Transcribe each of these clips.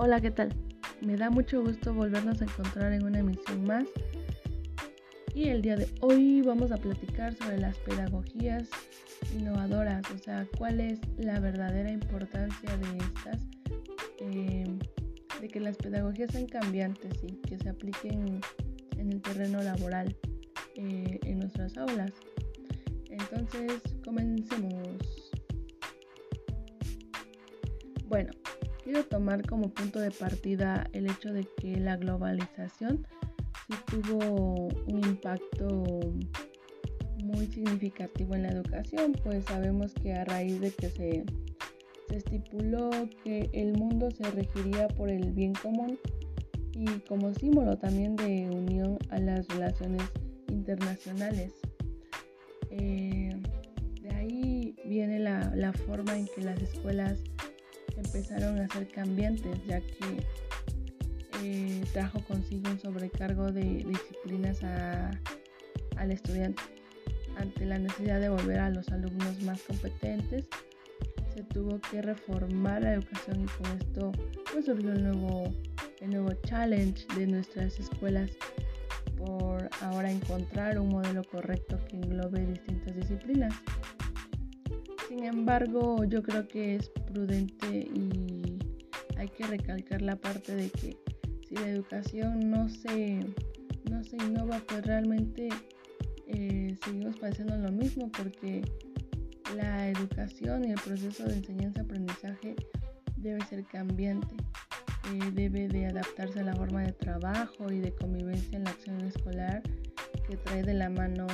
Hola, ¿qué tal? Me da mucho gusto volvernos a encontrar en una emisión más. Y el día de hoy vamos a platicar sobre las pedagogías innovadoras, o sea, cuál es la verdadera importancia de estas, em, de que las pedagogías sean cambiantes y que se apliquen en el terreno laboral eh, en nuestras aulas. Entonces, comencemos. Bueno, quiero tomar como punto de partida el hecho de que la globalización sí tuvo un impacto muy significativo en la educación, pues sabemos que a raíz de que se, estipuló que el mundo se regiría por el bien común y como símbolo también de unión a las relaciones internacionales. Eh, de ahí viene la, la forma en que las escuelas empezaron a ser cambiantes, ya que eh, trajo consigo un sobrecargo de disciplinas al estudiante. Ante la necesidad de volver a los alumnos más competentes, se tuvo que reformar la educación y con esto pues, surgió el nuevo, el nuevo challenge de nuestras escuelas por ahora encontrar un modelo correcto que englobe distintas disciplinas. Sin embargo, yo creo que es prudente y hay que recalcar la parte de que si la educación no se, no se innova, pues realmente eh, seguimos padeciendo lo mismo porque la educación y el proceso de enseñanza-aprendizaje debe ser cambiante, eh, debe de adaptarse a la forma de trabajo y de convivencia en la acción escolar que trae de la mano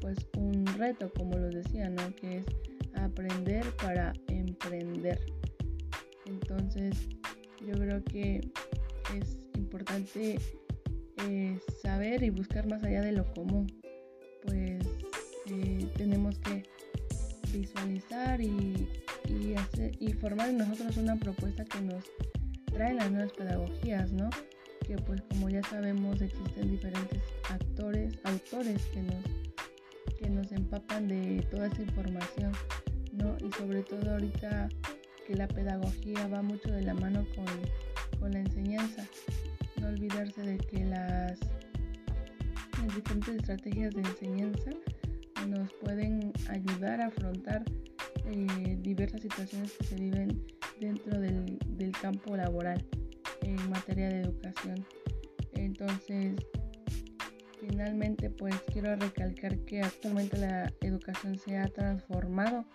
pues un reto, como lo decía, ¿no? que es aprender para emprender. Entonces, yo creo que es importante eh, saber y buscar más allá de lo común. Pues eh, tenemos que visualizar y, y, hacer, y formar en nosotros una propuesta que nos trae las nuevas pedagogías, ¿no? Que pues como ya sabemos existen diferentes actores, autores que nos, que nos empapan de toda esa información y sobre todo ahorita que la pedagogía va mucho de la mano con, la enseñanza. No olvidarse de que las, diferentes estrategias de enseñanza nos pueden ayudar a afrontar eh, diversas situaciones que se viven dentro del, del, campo laboral en materia de educación. Entonces, finalmente, pues quiero recalcar que actualmente la educación se ha transformado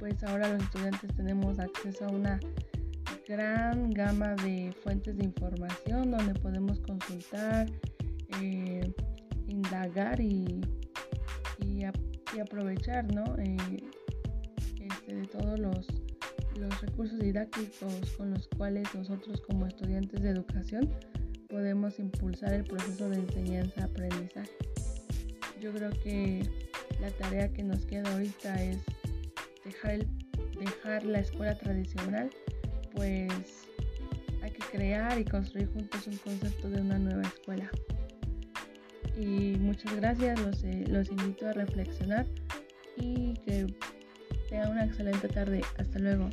pues ahora los estudiantes tenemos acceso a una gran gama de fuentes de información donde podemos consultar, eh, indagar y, y, aprovechar eh, este, de todos los, los recursos didácticos con los cuales nosotros como estudiantes de educación podemos impulsar el proceso de enseñanza-aprendizaje. Yo creo que la tarea que nos queda ahorita es dejar, la escuela tradicional, pues hay que crear y construir juntos un concepto de una nueva escuela. Y muchas gracias, los, eh, los invito a reflexionar y que tengan una excelente tarde. Hasta luego.